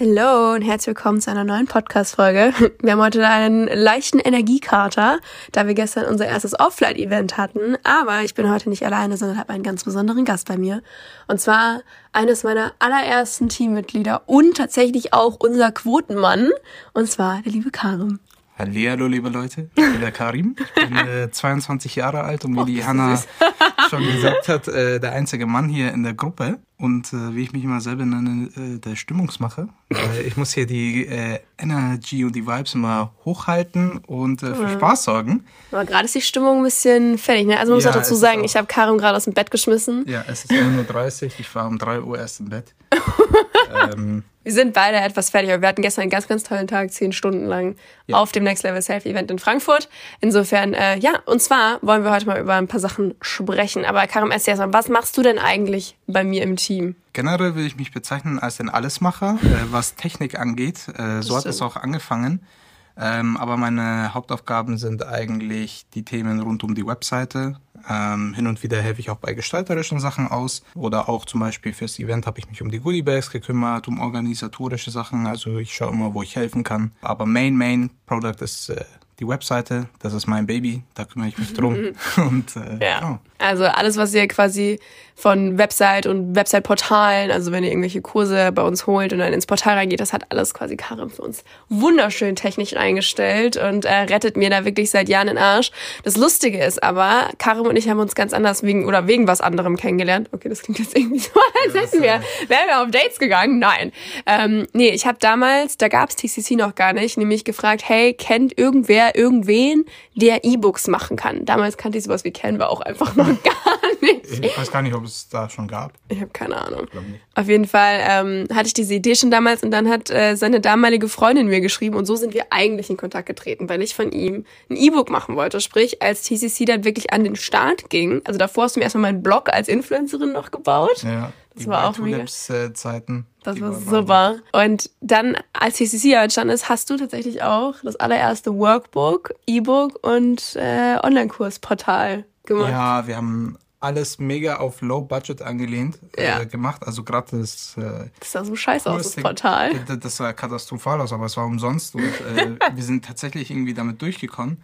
Hallo und herzlich willkommen zu einer neuen Podcast-Folge. Wir haben heute einen leichten Energiekater, da wir gestern unser erstes Offline-Event hatten. Aber ich bin heute nicht alleine, sondern habe einen ganz besonderen Gast bei mir. Und zwar eines meiner allerersten Teammitglieder und tatsächlich auch unser Quotenmann. Und zwar der liebe Karim. Hallo, liebe Leute. Ich bin der Karim. Ich bin äh, 22 Jahre alt und wie oh, die Hanna schon gesagt hat, äh, der einzige Mann hier in der Gruppe. Und äh, wie ich mich immer selber nenne, äh, der Stimmungsmacher. Weil ich muss hier die äh, Energy und die Vibes immer hochhalten und äh, für Spaß sorgen. Aber gerade ist die Stimmung ein bisschen fertig. Ne? Also man muss ja, auch dazu sagen, ich habe Karim gerade aus dem Bett geschmissen. Ja, es ist 1.30 Uhr. Ich war um 3 Uhr erst im Bett. Ähm, wir sind beide etwas fertig, aber wir hatten gestern einen ganz, ganz tollen Tag, zehn Stunden lang ja. auf dem Next Level Selfie Event in Frankfurt. Insofern, äh, ja, und zwar wollen wir heute mal über ein paar Sachen sprechen. Aber Karim, erzähl erst mal, was machst du denn eigentlich bei mir im Team? Generell will ich mich bezeichnen als ein Allesmacher, äh, was Technik angeht. Äh, so hat es auch angefangen. Ähm, aber meine Hauptaufgaben sind eigentlich die Themen rund um die Webseite. Ähm, hin und wieder helfe ich auch bei gestalterischen Sachen aus. Oder auch zum Beispiel fürs Event habe ich mich um die Goodiebags gekümmert, um organisatorische Sachen. Also ich schaue immer, wo ich helfen kann. Aber Main, Main Product ist äh, die Webseite, das ist mein Baby, da kümmere ich mich drum. und, äh, ja. Genau. Also alles, was ihr quasi von Website und Website-Portalen, also wenn ihr irgendwelche Kurse bei uns holt und dann ins Portal reingeht, das hat alles quasi Karim für uns wunderschön technisch eingestellt und äh, rettet mir da wirklich seit Jahren den Arsch. Das Lustige ist aber, Karim und ich haben uns ganz anders wegen oder wegen was anderem kennengelernt. Okay, das klingt jetzt irgendwie so, als hätten wir, wären wir auf Dates gegangen. Nein. Ähm, nee, ich habe damals, da gab's TCC noch gar nicht, nämlich gefragt, hey, kennt irgendwer irgendwen, der E-Books machen kann. Damals kannte ich sowas wie Canva auch einfach noch gar nicht. Ich weiß gar nicht, ob es da schon gab. Ich habe keine Ahnung. Auf jeden Fall ähm, hatte ich diese Idee schon damals und dann hat äh, seine damalige Freundin mir geschrieben und so sind wir eigentlich in Kontakt getreten, weil ich von ihm ein E-Book machen wollte. Sprich, als TCC dann wirklich an den Start ging, also davor hast du mir erstmal meinen Blog als Influencerin noch gebaut. Ja. Das die war auch mega. Zeiten. Das war super. Und dann, als TCC entstanden ist, hast du tatsächlich auch das allererste Workbook, E-Book und äh, Online-Kursportal gemacht. Ja, wir haben alles mega auf Low Budget angelehnt äh, ja. gemacht. Also gerade das. Äh, das sah so scheiße aus, das Portal. Das, das sah katastrophal aus, aber es war umsonst und äh, wir sind tatsächlich irgendwie damit durchgekommen.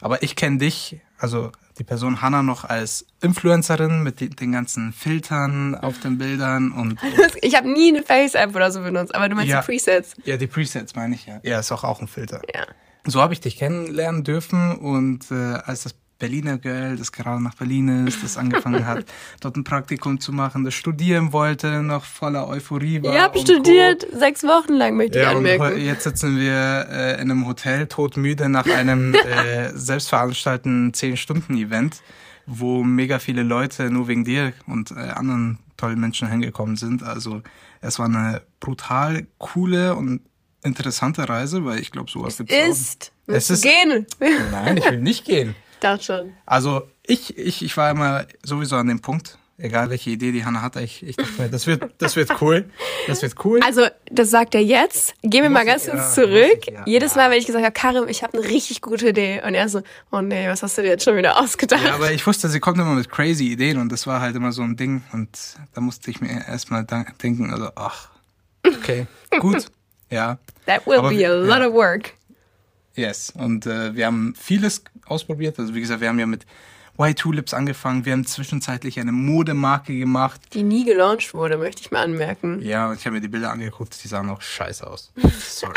Aber ich kenne dich, also die Person Hannah noch als Influencerin mit die, den ganzen Filtern auf den Bildern und. Ich habe nie eine Face-App oder so benutzt, aber du meinst ja, die Presets. Ja, die Presets meine ich ja. Ja, ist auch, auch ein Filter. Ja. So habe ich dich kennenlernen dürfen und äh, als das Berliner Girl, das gerade nach Berlin ist, das angefangen hat, dort ein Praktikum zu machen, das studieren wollte, noch voller Euphorie war. Ihr habt studiert, Co. sechs Wochen lang, möchte ja, ich anmerken. Und jetzt sitzen wir äh, in einem Hotel, todmüde, nach einem äh, selbstveranstalteten 10-Stunden-Event, wo mega viele Leute nur wegen dir und äh, anderen tollen Menschen hingekommen sind. Also es war eine brutal coole und interessante Reise, weil ich glaube, sowas gibt es ist. Es ist gehen. Nein, ich will nicht gehen. Das schon. Also ich, ich, ich war immer sowieso an dem Punkt, egal welche Idee die Hanna hatte, ich, ich dachte mir, das wird, das wird cool. Das wird cool. Also, das sagt er jetzt. Gehen wir mal ganz kurz ja, zurück. Ich, ja. Jedes Mal, wenn ich gesagt habe, Karim, ich habe eine richtig gute Idee. Und er so, oh nee, was hast du dir jetzt schon wieder ausgedacht? Ja, aber ich wusste, sie kommt immer mit crazy Ideen und das war halt immer so ein Ding. Und da musste ich mir erstmal denken, also, ach, okay, gut, ja. That will aber, be a lot of work. Yes, und äh, wir haben vieles ausprobiert. Also wie gesagt, wir haben ja mit White Tulips angefangen. Wir haben zwischenzeitlich eine Modemarke gemacht. Die nie gelauncht wurde, möchte ich mal anmerken. Ja, und ich habe mir die Bilder angeguckt, die sahen auch scheiße aus. Sorry.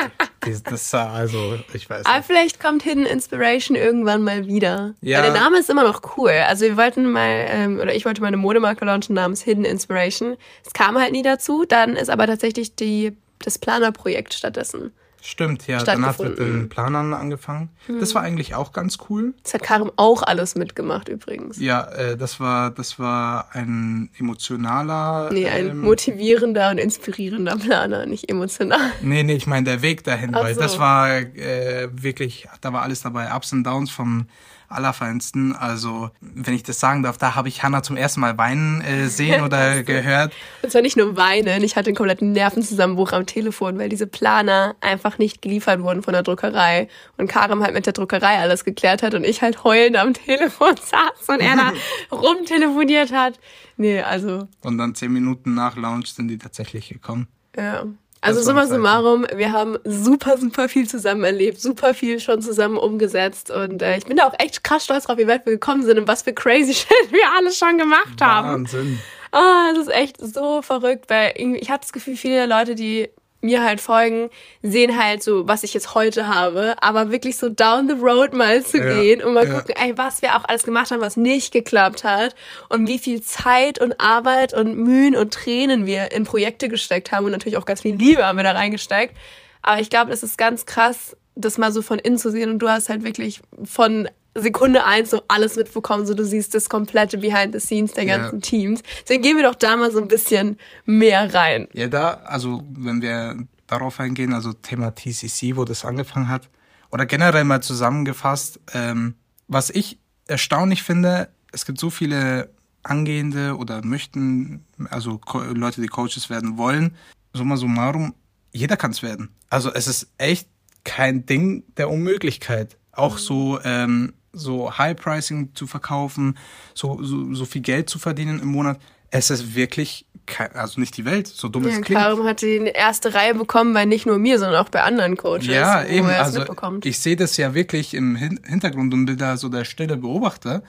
das sah also, ich weiß nicht. Aber vielleicht kommt Hidden Inspiration irgendwann mal wieder. Ja. Weil der Name ist immer noch cool. Also wir wollten mal, ähm, oder ich wollte mal eine Modemarke launchen namens Hidden Inspiration. Es kam halt nie dazu. Dann ist aber tatsächlich die, das Planerprojekt stattdessen Stimmt, ja. Dann hat mit den Planern angefangen. Mhm. Das war eigentlich auch ganz cool. Das hat Karim auch alles mitgemacht übrigens. Ja, äh, das war das war ein emotionaler. Nee, ein ähm, motivierender und inspirierender Planer, nicht emotional. Nee, nee, ich meine der Weg dahin, Ach weil so. das war äh, wirklich, da war alles dabei, Ups und Downs vom allerfeinsten. Also, wenn ich das sagen darf, da habe ich Hannah zum ersten Mal weinen äh, sehen oder gehört. Und zwar nicht nur weinen, ich hatte einen kompletten Nervenzusammenbruch am Telefon, weil diese Planer einfach nicht geliefert wurden von der Druckerei. Und Karim halt mit der Druckerei alles geklärt hat und ich halt heulend am Telefon saß und er da rumtelefoniert hat. Nee, also. Und dann zehn Minuten nach Launch sind die tatsächlich gekommen. Ja. Also summa summarum, wir haben super, super viel zusammen erlebt, super viel schon zusammen umgesetzt und äh, ich bin da auch echt krass stolz drauf, wie weit wir gekommen sind und was für crazy Shit wir alles schon gemacht haben. Wahnsinn. Ah, oh, das ist echt so verrückt, weil ich habe das Gefühl, viele Leute, die mir halt folgen, sehen halt so, was ich jetzt heute habe, aber wirklich so down the road mal zu ja, gehen und mal ja. gucken, ey, was wir auch alles gemacht haben, was nicht geklappt hat und wie viel Zeit und Arbeit und Mühen und Tränen wir in Projekte gesteckt haben und natürlich auch ganz viel Liebe haben wir da reingesteckt. Aber ich glaube, es ist ganz krass, das mal so von innen zu sehen und du hast halt wirklich von Sekunde eins so alles mitbekommen, so du siehst das komplette Behind the Scenes der ganzen ja. Teams. Deswegen gehen wir doch da mal so ein bisschen mehr rein. Ja, da, also wenn wir darauf eingehen, also Thema TCC, wo das angefangen hat, oder generell mal zusammengefasst, ähm, was ich erstaunlich finde, es gibt so viele angehende oder möchten, also Leute, die Coaches werden wollen, summa summarum, jeder kann es werden. Also es ist echt kein Ding der Unmöglichkeit. Auch so ähm, so High Pricing zu verkaufen, so, so, so viel Geld zu verdienen im Monat. Es ist wirklich, kein, also nicht die Welt, so dumm ja, es klingt. Karim hat die erste Reihe bekommen bei nicht nur mir, sondern auch bei anderen Coaches. Ja, eben. Also ich sehe das ja wirklich im Hintergrund und bin da so der stille Beobachter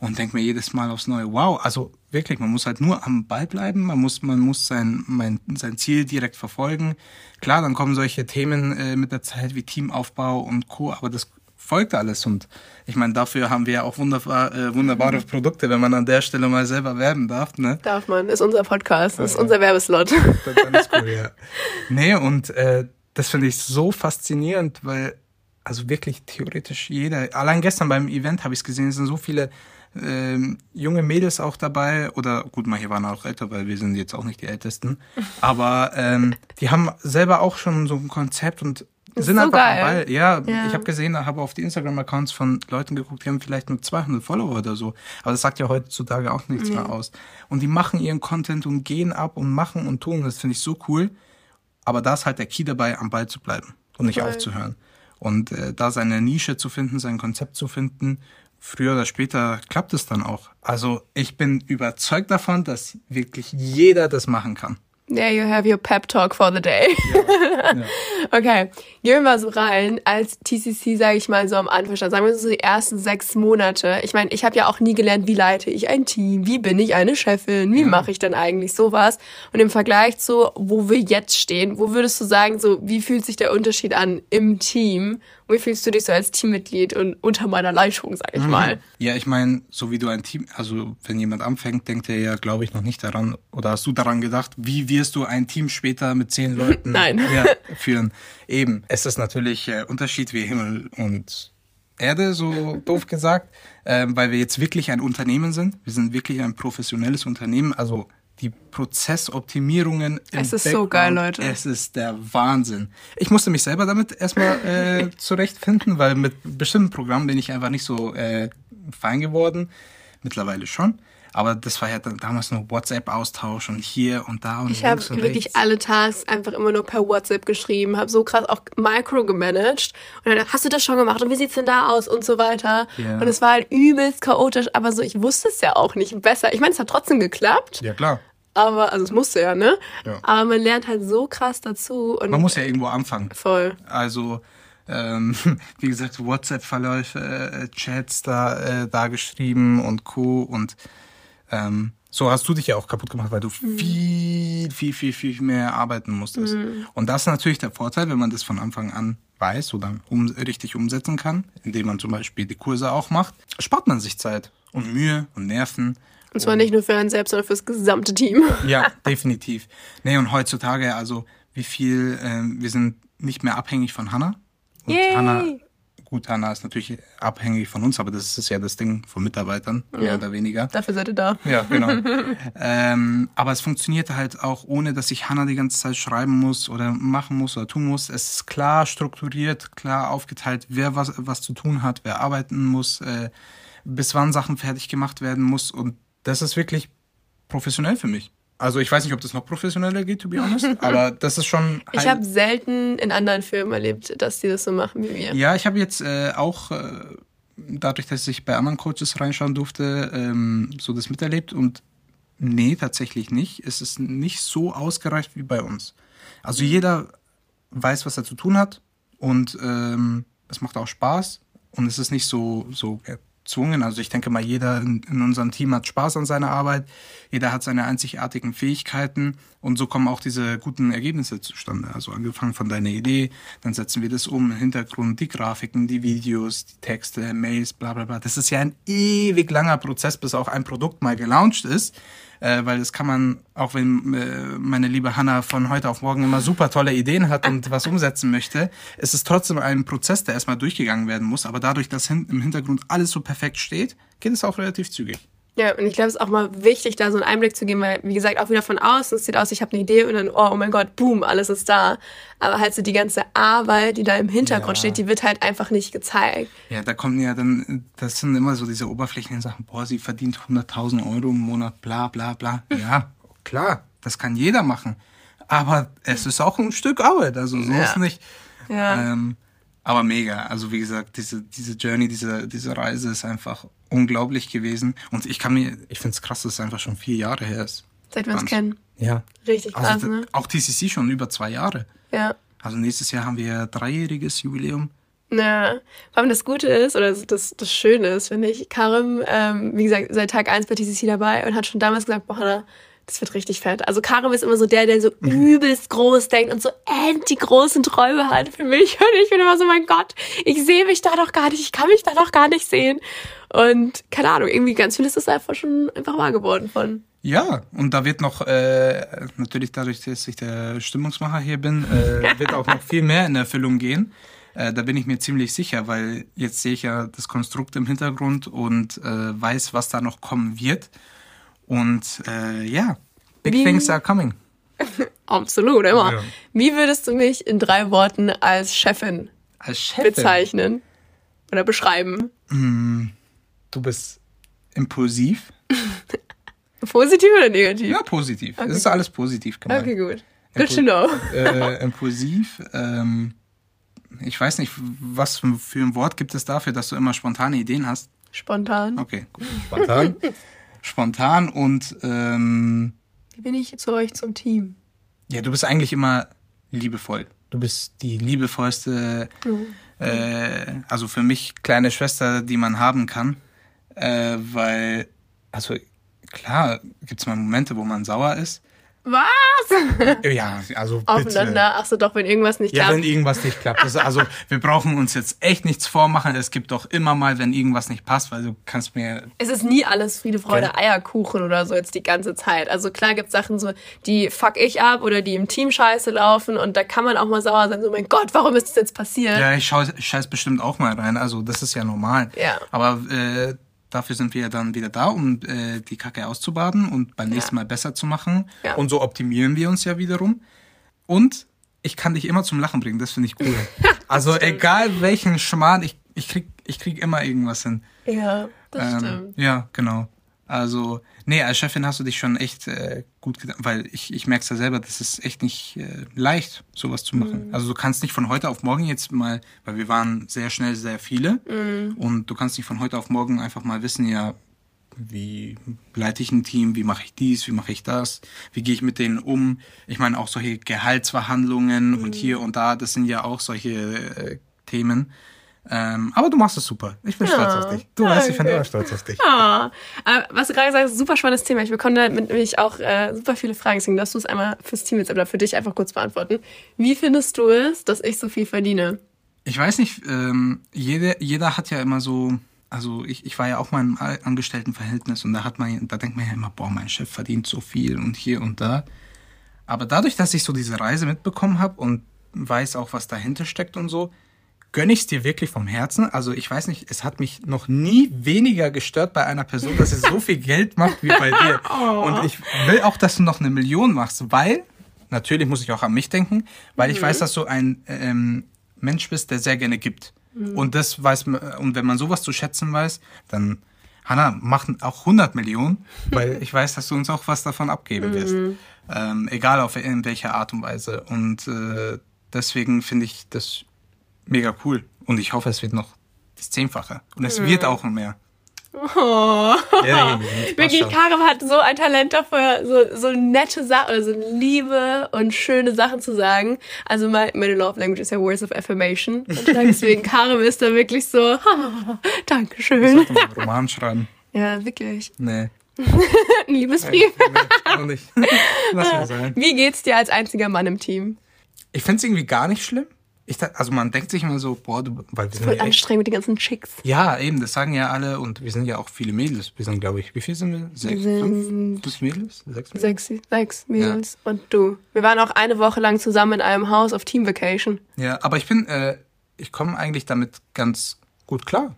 und denke mir jedes Mal aufs Neue, wow, also wirklich, man muss halt nur am Ball bleiben, man muss, man muss sein, mein, sein Ziel direkt verfolgen. Klar, dann kommen solche Themen äh, mit der Zeit wie Teamaufbau und Co., aber das folgt alles. Und ich meine, dafür haben wir ja auch wunderbar, äh, wunderbare Produkte, wenn man an der Stelle mal selber werben darf. Ne? Darf man, ist unser Podcast, ist unser Werbeslot. Dann ist cool, ja. Nee, und äh, das finde ich so faszinierend, weil also wirklich theoretisch jeder, allein gestern beim Event habe ich es gesehen, es sind so viele ähm, junge Mädels auch dabei oder gut, manche waren auch älter, weil wir sind jetzt auch nicht die Ältesten, aber ähm, die haben selber auch schon so ein Konzept und sind so einfach geil. Ball. Ja, ja. ich habe gesehen, habe auf die Instagram-Accounts von Leuten geguckt, die haben vielleicht nur 200 Follower oder so. Aber das sagt ja heutzutage auch nichts mhm. mehr aus. Und die machen ihren Content und gehen ab und machen und tun. Das finde ich so cool. Aber da ist halt der Key dabei, am Ball zu bleiben und nicht Voll. aufzuhören. Und äh, da seine Nische zu finden, sein Konzept zu finden, früher oder später klappt es dann auch. Also ich bin überzeugt davon, dass wirklich jeder das machen kann. There you have your pep talk for the day. Ja, ja. okay, gehen wir mal so rein. Als TCC, sage ich mal so am Anfang, sagen wir so die ersten sechs Monate. Ich meine, ich habe ja auch nie gelernt, wie leite ich ein Team, wie bin ich eine Chefin, wie ja. mache ich denn eigentlich sowas? Und im Vergleich zu, wo wir jetzt stehen, wo würdest du sagen, so wie fühlt sich der Unterschied an im Team wie fühlst du dich so als Teammitglied und unter meiner Leitung, sag ich mhm. mal? Ja, ich meine, so wie du ein Team, also wenn jemand anfängt, denkt er ja, glaube ich, noch nicht daran, oder hast du daran gedacht, wie wirst du ein Team später mit zehn Leuten Nein. Ja, führen? Eben, es ist natürlich äh, Unterschied wie Himmel und Erde, so doof gesagt, äh, weil wir jetzt wirklich ein Unternehmen sind. Wir sind wirklich ein professionelles Unternehmen, also die Prozessoptimierungen. Es ist Background, so geil, Leute. Es ist der Wahnsinn. Ich musste mich selber damit erstmal äh, zurechtfinden, weil mit bestimmten Programmen bin ich einfach nicht so äh, fein geworden. Mittlerweile schon. Aber das war ja damals nur WhatsApp-Austausch und hier und da und Ich habe wirklich alle Tasks einfach immer nur per WhatsApp geschrieben, habe so krass auch Micro gemanagt und dann hast du das schon gemacht und wie sieht's denn da aus und so weiter. Yeah. Und es war halt übelst chaotisch, aber so ich wusste es ja auch nicht besser. Ich meine, es hat trotzdem geklappt. Ja klar. Aber, also es musste ja, ne? Ja. Aber man lernt halt so krass dazu. Und man muss ja irgendwo anfangen. Voll. Also, ähm, wie gesagt, WhatsApp-Verläufe, äh, Chats da, äh, da geschrieben und Co. Und ähm, so hast du dich ja auch kaputt gemacht, weil du mhm. viel, viel, viel, viel mehr arbeiten musstest. Mhm. Und das ist natürlich der Vorteil, wenn man das von Anfang an weiß oder um, richtig umsetzen kann, indem man zum Beispiel die Kurse auch macht, spart man sich Zeit und Mühe und Nerven. Und zwar nicht nur für einen selbst, sondern für das gesamte Team. Ja, definitiv. Nee, und heutzutage, also wie viel, äh, wir sind nicht mehr abhängig von Hannah. Und Yay. Hannah, gut, Hannah ist natürlich abhängig von uns, aber das ist ja das Ding von Mitarbeitern, ja. mehr oder weniger. Dafür seid ihr da. Ja, genau. ähm, aber es funktioniert halt auch, ohne dass ich Hannah die ganze Zeit schreiben muss oder machen muss oder tun muss. Es ist klar strukturiert, klar aufgeteilt, wer was, was zu tun hat, wer arbeiten muss, äh, bis wann Sachen fertig gemacht werden muss. Und das ist wirklich professionell für mich. Also ich weiß nicht, ob das noch professioneller geht, to be honest, aber das ist schon. Ich habe selten in anderen Firmen erlebt, dass die das so machen wie wir. Ja, ich habe jetzt äh, auch äh, dadurch, dass ich bei anderen Coaches reinschauen durfte, ähm, so das miterlebt und nee, tatsächlich nicht. Es ist nicht so ausgereift wie bei uns. Also jeder weiß, was er zu tun hat und ähm, es macht auch Spaß und es ist nicht so so gezwungen. Also ich denke mal, jeder in, in unserem Team hat Spaß an seiner Arbeit, jeder hat seine einzigartigen Fähigkeiten und so kommen auch diese guten Ergebnisse zustande. Also angefangen von deiner Idee, dann setzen wir das um, im Hintergrund die Grafiken, die Videos, die Texte, Mails, bla bla bla. Das ist ja ein ewig langer Prozess, bis auch ein Produkt mal gelauncht ist äh, weil das kann man, auch wenn äh, meine liebe Hanna von heute auf morgen immer super tolle Ideen hat und was umsetzen möchte, ist es trotzdem ein Prozess, der erstmal durchgegangen werden muss. Aber dadurch, dass hin, im Hintergrund alles so perfekt steht, geht es auch relativ zügig. Ja, und ich glaube, es ist auch mal wichtig, da so einen Einblick zu geben, weil, wie gesagt, auch wieder von außen, es sieht aus, ich habe eine Idee und dann, oh, oh mein Gott, boom, alles ist da. Aber halt so die ganze Arbeit, die da im Hintergrund ja. steht, die wird halt einfach nicht gezeigt. Ja, da kommen ja dann, das sind immer so diese oberflächlichen Sachen, boah, sie verdient 100.000 Euro im Monat, bla, bla, bla. Ja, klar, das kann jeder machen. Aber es ist auch ein Stück Arbeit, also so ja. ist nicht. Ja. Ähm, aber mega. Also wie gesagt, diese, diese Journey, diese, diese Reise ist einfach unglaublich gewesen. Und ich kann mir, ich finde es krass, dass es einfach schon vier Jahre her ist. Seit wir uns kennen. Ja. Richtig also krass, also, ne? Auch TCC schon über zwei Jahre. Ja. Also nächstes Jahr haben wir dreijähriges Jubiläum. Ja, vor allem das Gute ist, oder das, das Schöne ist, finde ich, Karim, ähm, wie gesagt, seit Tag 1 bei TCC dabei und hat schon damals gesagt, boah, das wird richtig fett. Also Karim ist immer so der, der so mhm. übelst groß denkt und so end die großen Träume hat für mich. Und ich bin immer so, mein Gott, ich sehe mich da doch gar nicht, ich kann mich da doch gar nicht sehen. Und keine Ahnung, irgendwie ganz viel ist das einfach schon einfach wahr geworden von. Ja, und da wird noch, äh, natürlich dadurch, dass ich der Stimmungsmacher hier bin, äh, wird auch noch viel mehr in Erfüllung gehen. Äh, da bin ich mir ziemlich sicher, weil jetzt sehe ich ja das Konstrukt im Hintergrund und äh, weiß, was da noch kommen wird. Und äh, ja, big Wie, things are coming. Absolut, immer. Ja. Wie würdest du mich in drei Worten als Chefin, als Chefin? bezeichnen oder beschreiben? Mm, du bist impulsiv. positiv oder negativ? Ja, positiv. Okay. Es ist alles positiv gemeint. Okay, gut. Good to know. äh, impulsiv. Ähm, ich weiß nicht, was für ein Wort gibt es dafür, dass du immer spontane Ideen hast? Spontan. Okay, gut. Spontan. spontan und ähm, wie bin ich zu euch zum Team? Ja, du bist eigentlich immer liebevoll. Du bist die liebevollste, mhm. äh, also für mich kleine Schwester, die man haben kann, äh, weil also klar gibt es mal Momente, wo man sauer ist, was? Ja, also Aufeinander. Ach so, doch, wenn irgendwas nicht klappt. Ja, wenn irgendwas nicht klappt. Das, also wir brauchen uns jetzt echt nichts vormachen. Es gibt doch immer mal, wenn irgendwas nicht passt, weil du kannst mir... Es ist nie alles Friede, Freude. Eierkuchen oder so jetzt die ganze Zeit. Also klar gibt es Sachen so, die fuck ich ab oder die im Team scheiße laufen und da kann man auch mal sauer sein. So, mein Gott, warum ist das jetzt passiert? Ja, ich scheiß bestimmt auch mal rein. Also das ist ja normal. Ja. Aber... Äh, Dafür sind wir dann wieder da, um äh, die Kacke auszubaden und beim nächsten Mal besser zu machen. Ja. Und so optimieren wir uns ja wiederum. Und ich kann dich immer zum Lachen bringen, das finde ich cool. also egal welchen Schmarrn, ich, ich, krieg, ich krieg immer irgendwas hin. Ja, das ähm, stimmt. Ja, genau. Also, nee, als Chefin hast du dich schon echt äh, gut getan, weil ich, ich merke es ja selber, das ist echt nicht äh, leicht, sowas zu machen. Mhm. Also du kannst nicht von heute auf morgen jetzt mal, weil wir waren sehr schnell sehr viele mhm. und du kannst nicht von heute auf morgen einfach mal wissen, ja, wie leite ich ein Team, wie mache ich dies, wie mache ich das, wie gehe ich mit denen um. Ich meine auch solche Gehaltsverhandlungen mhm. und hier und da, das sind ja auch solche äh, Themen. Ähm, aber du machst es super. Ich bin ja. stolz auf dich. Du weißt, ich bin immer stolz auf dich. Ja. Äh, was du gerade gesagt hast, super spannendes Thema. Ich bekomme da nämlich auch äh, super viele Fragen. Deswegen darfst du es einmal fürs Team jetzt oder für dich einfach kurz beantworten. Wie findest du es, dass ich so viel verdiene? Ich weiß nicht, ähm, jede, jeder hat ja immer so, also ich, ich war ja auch mal im Angestelltenverhältnis und da hat man, da denkt man ja immer, boah, mein Chef verdient so viel und hier und da. Aber dadurch, dass ich so diese Reise mitbekommen habe und weiß auch, was dahinter steckt und so, gönne ich es dir wirklich vom Herzen. Also ich weiß nicht, es hat mich noch nie weniger gestört bei einer Person, dass sie so viel Geld macht wie bei dir. Oh. Und ich will auch, dass du noch eine Million machst, weil, natürlich muss ich auch an mich denken, weil mhm. ich weiß, dass du ein ähm, Mensch bist, der sehr gerne gibt. Mhm. Und das weiß man, und wenn man sowas zu schätzen weiß, dann Hanna, mach auch 100 Millionen, weil ich weiß, dass du uns auch was davon abgeben wirst. Mhm. Ähm, egal auf in welcher Art und Weise. Und äh, deswegen finde ich das mega cool. Und ich hoffe, es wird noch das Zehnfache. Und es mhm. wird auch mehr. Oh. Ja, Wirklich, Karim hat so ein Talent dafür, so, so nette Sachen oder so liebe und schöne Sachen zu sagen. Also meine, meine Love Language ist ja Words of Affirmation. Und deswegen, Karim ist da wirklich so, oh, Dankeschön. Ich einen Roman schreiben. Ja, wirklich. Nee. ein Liebesbrief. Nee, nee, auch nicht. Lass mal sein. Wie geht's dir als einziger Mann im Team? Ich find's irgendwie gar nicht schlimm. Ich, also man denkt sich immer so, boah, du, weil wir sind Voll ja anstrengend mit den ganzen Chicks. Ja, eben, das sagen ja alle und wir sind ja auch viele Mädels. Wir sind, glaube ich, wie viel sind wir? Sechs, fünf plus Mädels? Sechs, Mädels? sechs, sechs Mädels ja. und du. Wir waren auch eine Woche lang zusammen in einem Haus auf Team Vacation. Ja, aber ich bin, äh, ich komme eigentlich damit ganz gut klar.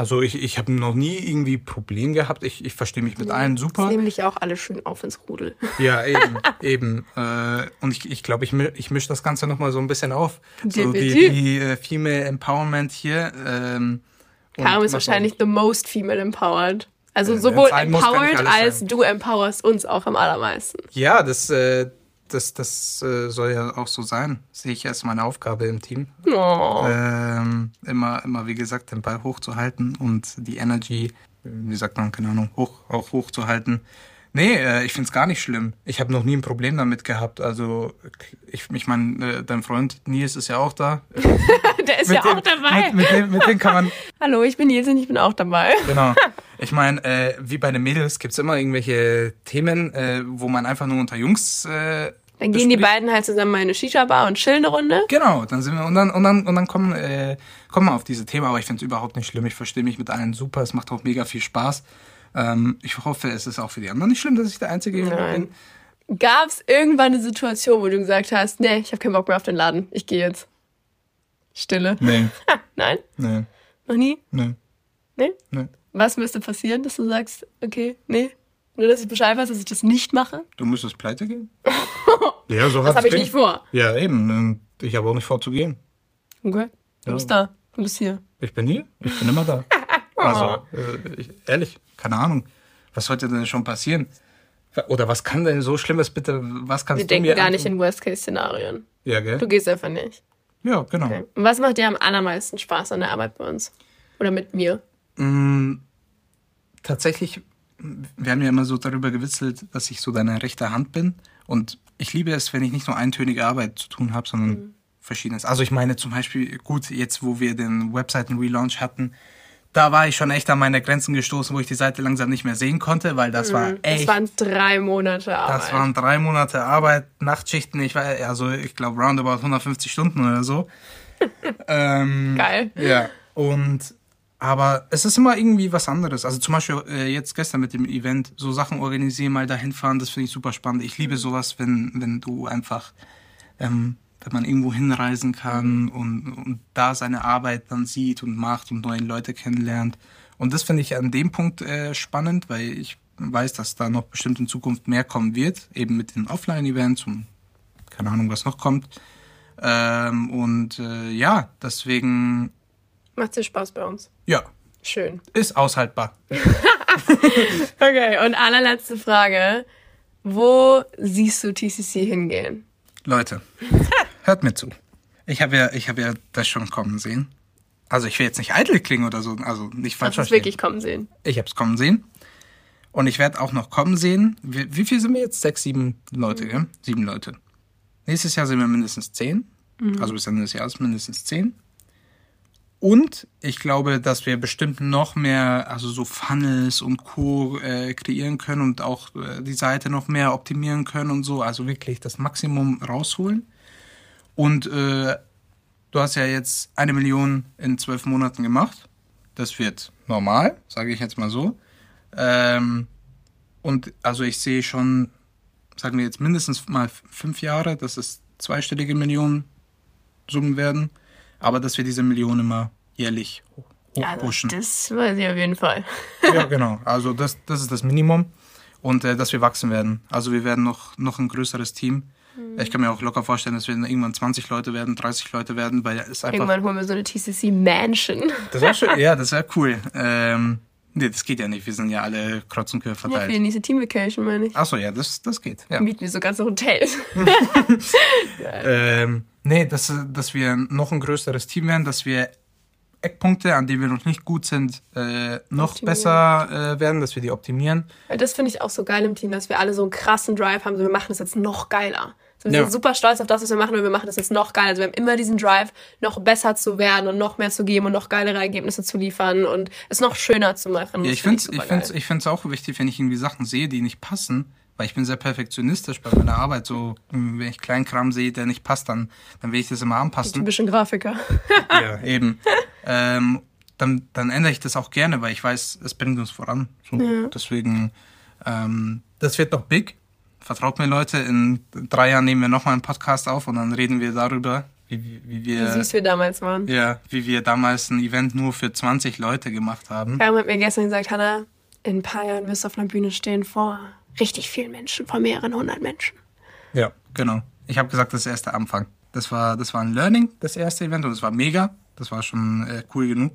Also ich, ich habe noch nie irgendwie Problem gehabt. Ich, ich verstehe mich mit ja, allen super. Ich nehme dich auch alle schön auf ins Rudel. Ja, eben, eben. Äh, und ich, ich glaube, ich, ich mische das Ganze nochmal so ein bisschen auf. So die, die uh, Female Empowerment hier. Ähm, Karim ist wahrscheinlich the most female empowered. Also sowohl empowered als sein. du empowerst uns auch am allermeisten. Ja, das, äh, das, das äh, soll ja auch so sein. Sehe ich als meine Aufgabe im Team. Oh. Ähm, immer, immer, wie gesagt, den Ball hochzuhalten und die Energy, wie sagt man, keine Ahnung, hoch, auch hochzuhalten. Nee, äh, ich finde es gar nicht schlimm. Ich habe noch nie ein Problem damit gehabt. Also, ich, ich meine, äh, dein Freund Nils ist ja auch da. Der ist ja dem, auch dabei. Mit, mit, dem, mit dem kann man. Hallo, ich bin Nils und ich bin auch dabei. Genau. Ich meine, äh, wie bei den Mädels gibt es immer irgendwelche Themen, äh, wo man einfach nur unter Jungs äh, dann gehen die beiden halt zusammen mal in eine Shisha-Bar und chillen eine Runde. Genau, dann sind wir und dann und dann und dann kommen äh, kommen wir auf diese Themen, aber ich finde es überhaupt nicht schlimm. Ich verstehe mich mit allen super, es macht auch mega viel Spaß. Ähm, ich hoffe, es ist auch für die anderen nicht schlimm, dass ich der Einzige Nein. bin. Gab es irgendwann eine Situation, wo du gesagt hast, nee, ich habe keinen Bock mehr auf den Laden, ich gehe jetzt? Stille. Nee. Nein? Nee. Noch nie? Nee. Nee? Nee. Was müsste passieren, dass du sagst, okay, nee, nur, dass ich Bescheid weiß, dass ich das nicht mache. Du müsstest pleite gehen? ja, so Das habe ich nicht vor. Ja, eben. Ich habe auch nicht vor zu gehen. Okay. Du ja. bist da. Du bist hier. Ich bin hier. Ich bin immer da. also, äh, ich, ehrlich, keine Ahnung. Was sollte denn schon passieren? Oder was kann denn so Schlimmes bitte, was kannst Wir du mir Wir denken gar nicht in Worst-Case-Szenarien. Ja, gell? Du gehst einfach nicht. Ja, genau. Okay. Und was macht dir am allermeisten Spaß an der Arbeit bei uns? Oder mit mir? Mm, tatsächlich wir haben ja immer so darüber gewitzelt, dass ich so deine rechte Hand bin. Und ich liebe es, wenn ich nicht nur eintönige Arbeit zu tun habe, sondern mhm. verschiedenes. Also ich meine zum Beispiel, gut, jetzt wo wir den Webseiten-Relaunch hatten, da war ich schon echt an meine Grenzen gestoßen, wo ich die Seite langsam nicht mehr sehen konnte, weil das mhm. war echt. Das waren drei Monate Arbeit. Das waren drei Monate Arbeit, Nachtschichten, ich war, also ich glaube roundabout 150 Stunden oder so. ähm, Geil. Ja. Und aber es ist immer irgendwie was anderes. Also zum Beispiel äh, jetzt gestern mit dem Event, so Sachen organisieren, mal dahin fahren, das finde ich super spannend. Ich liebe sowas, wenn, wenn du einfach, ähm, wenn man irgendwo hinreisen kann und, und da seine Arbeit dann sieht und macht und neue Leute kennenlernt. Und das finde ich an dem Punkt äh, spannend, weil ich weiß, dass da noch bestimmt in Zukunft mehr kommen wird, eben mit den Offline-Events und keine Ahnung, was noch kommt. Ähm, und äh, ja, deswegen Macht dir Spaß bei uns? Ja. Schön. Ist aushaltbar. okay, und allerletzte Frage. Wo siehst du TCC hingehen? Leute, hört mir zu. Ich habe ja, hab ja das schon kommen sehen. Also ich will jetzt nicht eitel klingen oder so, also nicht falsch verstehen. wirklich kommen sehen. Ich habe es kommen sehen. Und ich werde auch noch kommen sehen. Wie, wie viel sind wir jetzt? Sechs, sieben Leute, mhm. ja? Sieben Leute. Nächstes Jahr sind wir mindestens zehn. Mhm. Also bis Ende des Jahres mindestens zehn. Und ich glaube, dass wir bestimmt noch mehr, also so Funnels und Co. Äh, kreieren können und auch äh, die Seite noch mehr optimieren können und so. Also wirklich das Maximum rausholen. Und äh, du hast ja jetzt eine Million in zwölf Monaten gemacht. Das wird normal, sage ich jetzt mal so. Ähm, und also ich sehe schon, sagen wir jetzt mindestens mal fünf Jahre, dass es zweistellige Millionen Summen werden, aber dass wir diese Millionen immer jährlich hochpushen. Ja, das weiß ich auf jeden Fall. ja, genau. Also das, das ist das Minimum und äh, dass wir wachsen werden. Also wir werden noch, noch ein größeres Team. Mhm. Ich kann mir auch locker vorstellen, dass wir irgendwann 20 Leute werden, 30 Leute werden, weil es einfach... Irgendwann holen wir so eine TCC-Mansion. Das wäre schön, ja, das wäre cool. Ähm, Nee, das geht ja nicht. Wir sind ja alle kreuz und quer verteilt. Ja, für die nächste Team-Vacation, meine ich. Achso, ja, das, das geht. Ja. Mieten wir so ganze Hotels. ähm, nee, dass, dass wir noch ein größeres Team werden, dass wir Eckpunkte, an denen wir noch nicht gut sind, äh, noch optimieren. besser äh, werden, dass wir die optimieren. Das finde ich auch so geil im Team, dass wir alle so einen krassen Drive haben. So, wir machen das jetzt noch geiler. So, wir ja. sind super stolz auf das, was wir machen, und wir machen das jetzt noch geiler. Also wir haben immer diesen Drive, noch besser zu werden und noch mehr zu geben und noch geilere Ergebnisse zu liefern und es noch schöner zu machen. Ja, ich finde es ich find's, ich find's auch wichtig, wenn ich irgendwie Sachen sehe, die nicht passen, weil ich bin sehr perfektionistisch bei meiner Arbeit. So, wenn ich Kleinkram sehe, der nicht passt, dann, dann will ich das immer anpassen. Ein bisschen Grafiker. ja, eben. Ähm, dann, dann ändere ich das auch gerne, weil ich weiß, es bringt uns voran. So, ja. Deswegen, ähm, das wird noch big. Vertraut mir, Leute, in drei Jahren nehmen wir nochmal einen Podcast auf und dann reden wir darüber, wie, wie wir. Wie süß wir damals waren. Ja, wie wir damals ein Event nur für 20 Leute gemacht haben. Karim hat mir gestern gesagt, Hannah, in ein paar Jahren wirst du auf einer Bühne stehen vor richtig vielen Menschen, vor mehreren hundert Menschen. Ja, genau. Ich habe gesagt, das ist erst der Anfang. Das war, das war ein Learning, das erste Event, und es war mega. Das war schon äh, cool genug.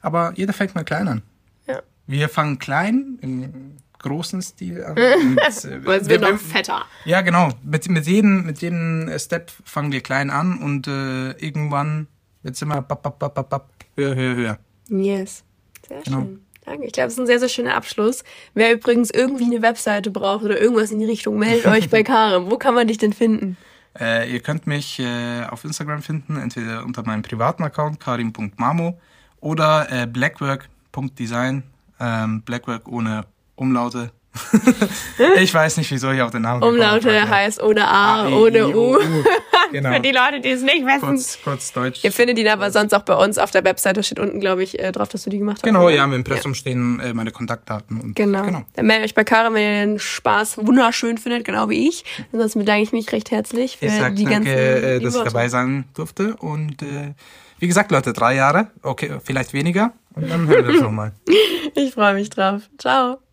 Aber jeder fängt mal klein an. Ja. Wir fangen klein, im großen Stil an. Und, äh, Weil es wird noch fetter. Ja, genau. Mit, mit, jedem, mit jedem Step fangen wir klein an und äh, irgendwann wird es immer bap, bap, bap, bap, höher, höher, höher. Yes. Sehr genau. schön. Danke. Ich glaube, es ist ein sehr, sehr schöner Abschluss. Wer übrigens irgendwie eine Webseite braucht oder irgendwas in die Richtung, meldet euch bei Karim. Wo kann man dich denn finden? Äh, ihr könnt mich äh, auf Instagram finden, entweder unter meinem privaten Account karim.mamo oder äh, blackwork.design. Ähm, Blackwork ohne Umlaute. ich weiß nicht, wieso ich auf den Namen Umlaute heißt ohne A, A e, ohne U. U. Genau. Für die Leute, die es nicht wissen. Kurz, kurz Deutsch. Ihr findet ihn aber sonst auch bei uns auf der Webseite. Steht unten, glaube ich, äh, drauf, dass du die gemacht hast. Genau, oder? ja, im Impressum ja. stehen äh, meine Kontaktdaten. Und, genau. genau. Dann meldet euch bei Karin, wenn ihr den Spaß wunderschön findet, genau wie ich. Ansonsten bedanke ich mich recht herzlich für ich sag, die danke, ganzen äh, dass ich dabei sein durfte. Und äh, wie gesagt, Leute, drei Jahre, okay, vielleicht weniger. Und dann hören wir es nochmal. Ich freue mich drauf. Ciao.